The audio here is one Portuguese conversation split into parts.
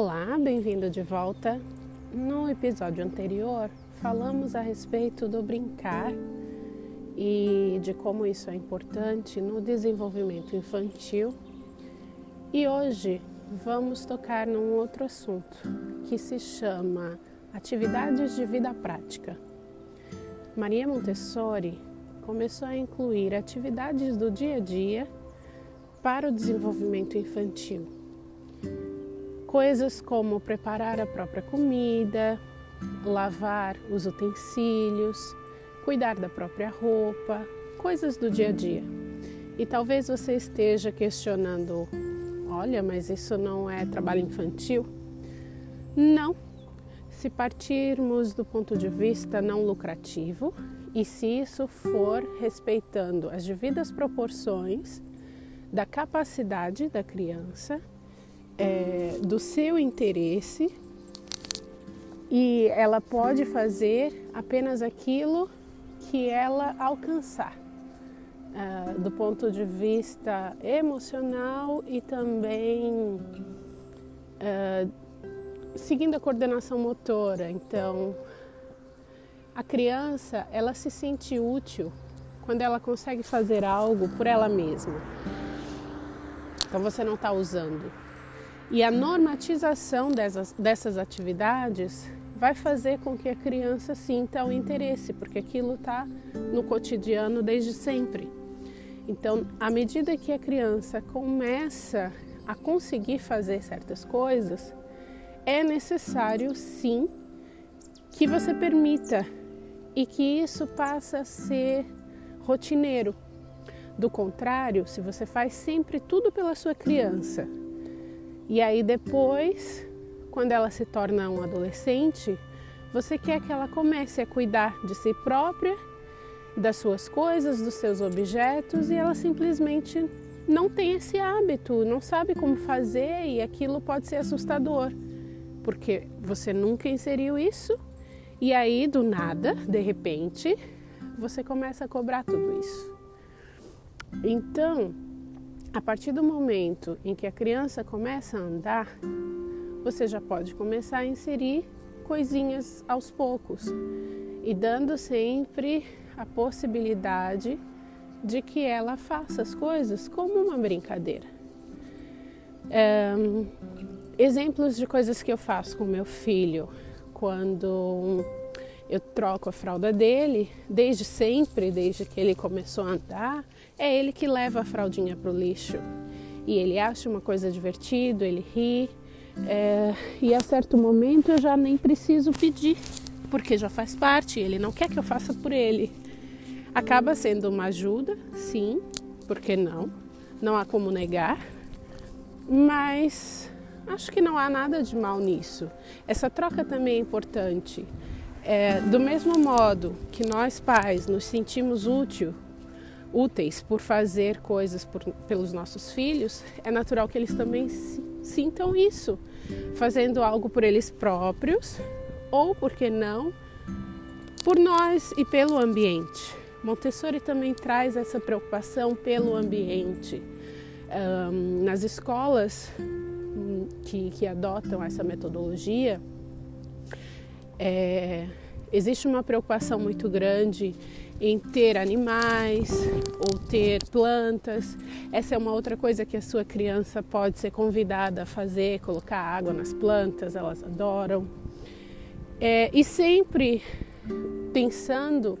Olá, bem-vindo de volta. No episódio anterior, falamos a respeito do brincar e de como isso é importante no desenvolvimento infantil. E hoje vamos tocar num outro assunto que se chama atividades de vida prática. Maria Montessori começou a incluir atividades do dia a dia para o desenvolvimento infantil Coisas como preparar a própria comida, lavar os utensílios, cuidar da própria roupa, coisas do dia a dia. E talvez você esteja questionando: olha, mas isso não é trabalho infantil? Não. Se partirmos do ponto de vista não lucrativo e se isso for respeitando as devidas proporções da capacidade da criança é, do seu interesse e ela pode fazer apenas aquilo que ela alcançar, uh, do ponto de vista emocional e também uh, seguindo a coordenação motora. Então, a criança ela se sente útil quando ela consegue fazer algo por ela mesma. Então você não está usando e a normatização dessas, dessas atividades vai fazer com que a criança sinta o interesse, porque aquilo está no cotidiano desde sempre. Então, à medida que a criança começa a conseguir fazer certas coisas, é necessário sim que você permita e que isso passa a ser rotineiro. Do contrário, se você faz sempre tudo pela sua criança, e aí depois, quando ela se torna um adolescente, você quer que ela comece a cuidar de si própria, das suas coisas, dos seus objetos e ela simplesmente não tem esse hábito, não sabe como fazer e aquilo pode ser assustador, porque você nunca inseriu isso e aí do nada, de repente, você começa a cobrar tudo isso. Então, a partir do momento em que a criança começa a andar, você já pode começar a inserir coisinhas aos poucos e dando sempre a possibilidade de que ela faça as coisas como uma brincadeira. Um, exemplos de coisas que eu faço com meu filho quando eu troco a fralda dele, desde sempre, desde que ele começou a andar, é ele que leva a fraldinha para o lixo. E ele acha uma coisa divertida, ele ri. É, e a certo momento eu já nem preciso pedir, porque já faz parte, ele não quer que eu faça por ele. Acaba sendo uma ajuda, sim, porque não? Não há como negar, mas acho que não há nada de mal nisso. Essa troca também é importante. É, do mesmo modo que nós pais nos sentimos útil úteis por fazer coisas por, pelos nossos filhos, é natural que eles também sintam isso, fazendo algo por eles próprios ou, por que não, por nós e pelo ambiente. Montessori também traz essa preocupação pelo ambiente. Um, nas escolas hum, que, que, adotam essa metodologia, é, existe uma preocupação muito grande em ter animais ou ter plantas. Essa é uma outra coisa que a sua criança pode ser convidada a fazer, colocar água nas plantas, elas adoram. É, e sempre pensando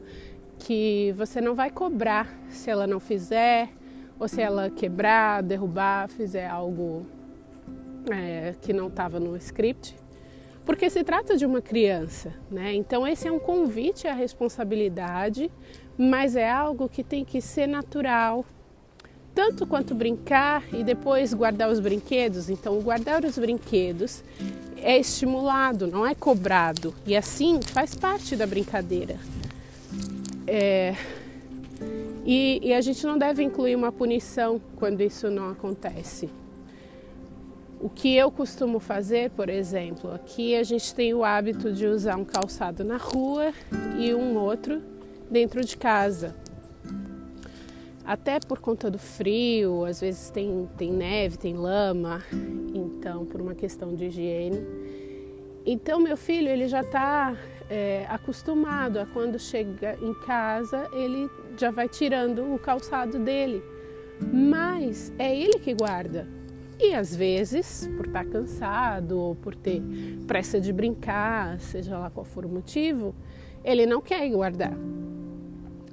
que você não vai cobrar se ela não fizer, ou se ela quebrar, derrubar, fizer algo é, que não estava no script porque se trata de uma criança, né? Então esse é um convite à responsabilidade, mas é algo que tem que ser natural, tanto quanto brincar e depois guardar os brinquedos. Então guardar os brinquedos é estimulado, não é cobrado, e assim faz parte da brincadeira. É... E, e a gente não deve incluir uma punição quando isso não acontece. O que eu costumo fazer, por exemplo, aqui a gente tem o hábito de usar um calçado na rua e um outro dentro de casa. Até por conta do frio, às vezes tem, tem neve, tem lama, então por uma questão de higiene. Então meu filho ele já está é, acostumado a quando chega em casa ele já vai tirando o calçado dele, mas é ele que guarda. E às vezes, por estar tá cansado ou por ter pressa de brincar, seja lá qual for o motivo, ele não quer guardar.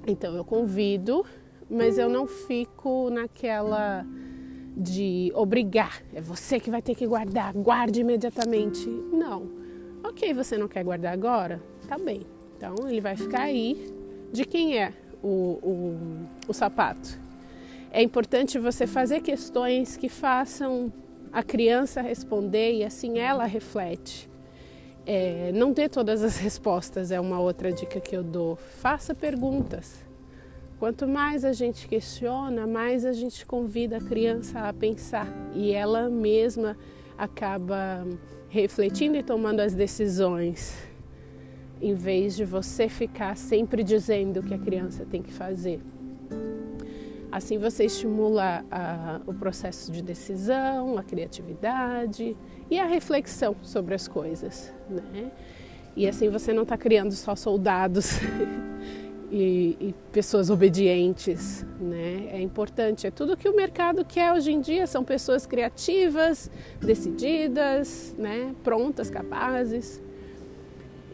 Então eu convido, mas eu não fico naquela de obrigar, é você que vai ter que guardar, guarde imediatamente. Não. Ok, você não quer guardar agora? Tá bem. Então ele vai ficar aí. De quem é o, o, o sapato? É importante você fazer questões que façam a criança responder e assim ela reflete. É, não dê todas as respostas, é uma outra dica que eu dou. Faça perguntas. Quanto mais a gente questiona, mais a gente convida a criança a pensar e ela mesma acaba refletindo e tomando as decisões, em vez de você ficar sempre dizendo o que a criança tem que fazer. Assim você estimula a, o processo de decisão, a criatividade e a reflexão sobre as coisas, né? E assim você não está criando só soldados e, e, pessoas obedientes, né? É importante, é tudo que o mercado quer hoje em dia, são pessoas criativas, decididas, né? Prontas, capazes.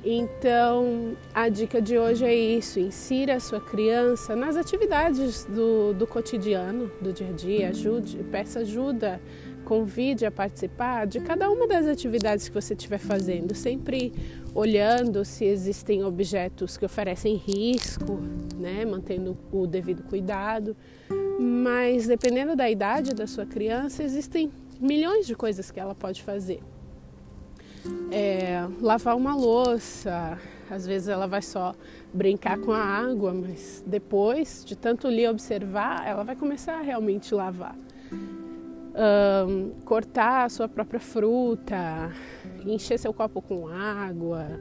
Então, a dica de hoje é isso: insira a sua criança nas atividades do, do cotidiano, do dia a dia, ajude, peça ajuda, convide a participar de cada uma das atividades que você estiver fazendo, sempre olhando se existem objetos que oferecem risco, né, mantendo o devido cuidado. Mas dependendo da idade da sua criança, existem milhões de coisas que ela pode fazer é, lavar uma louça. Às vezes ela vai só brincar com a água, mas depois de tanto lhe observar, ela vai começar a realmente lavar. Um, cortar a sua própria fruta, encher seu copo com água,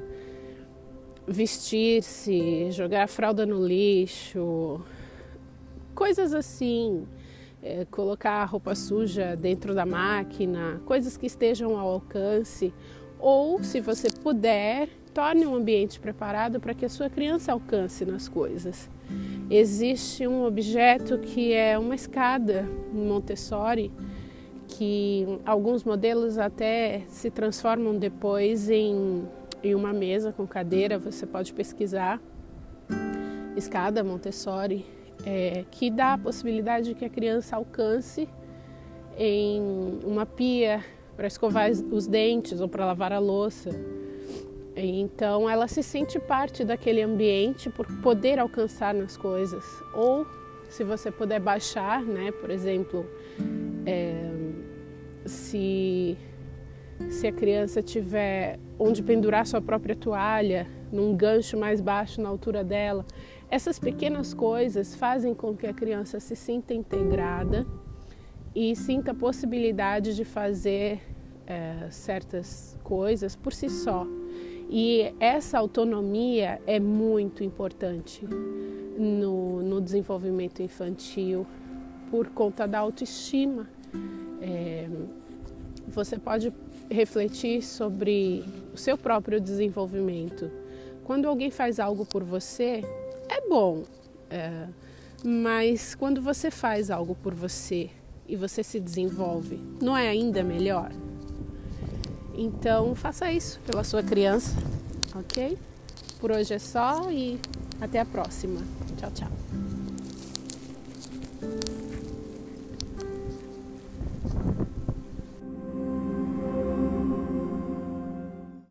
vestir-se, jogar a fralda no lixo, coisas assim. É, colocar a roupa suja dentro da máquina, coisas que estejam ao alcance ou, se você puder, torne um ambiente preparado para que a sua criança alcance nas coisas. Existe um objeto que é uma escada em Montessori, que alguns modelos até se transformam depois em, em uma mesa com cadeira, você pode pesquisar. Escada Montessori, é, que dá a possibilidade de que a criança alcance em uma pia para escovar os dentes ou para lavar a louça. Então ela se sente parte daquele ambiente por poder alcançar nas coisas. Ou se você puder baixar, né? Por exemplo, é, se, se a criança tiver onde pendurar sua própria toalha, num gancho mais baixo na altura dela, essas pequenas coisas fazem com que a criança se sinta integrada e sinta a possibilidade de fazer é, certas coisas por si só. E essa autonomia é muito importante no, no desenvolvimento infantil por conta da autoestima. É, você pode refletir sobre o seu próprio desenvolvimento. Quando alguém faz algo por você, é bom, é, mas quando você faz algo por você e você se desenvolve, não é ainda melhor? Então faça isso pela sua criança, ok? Por hoje é só e até a próxima. Tchau, tchau.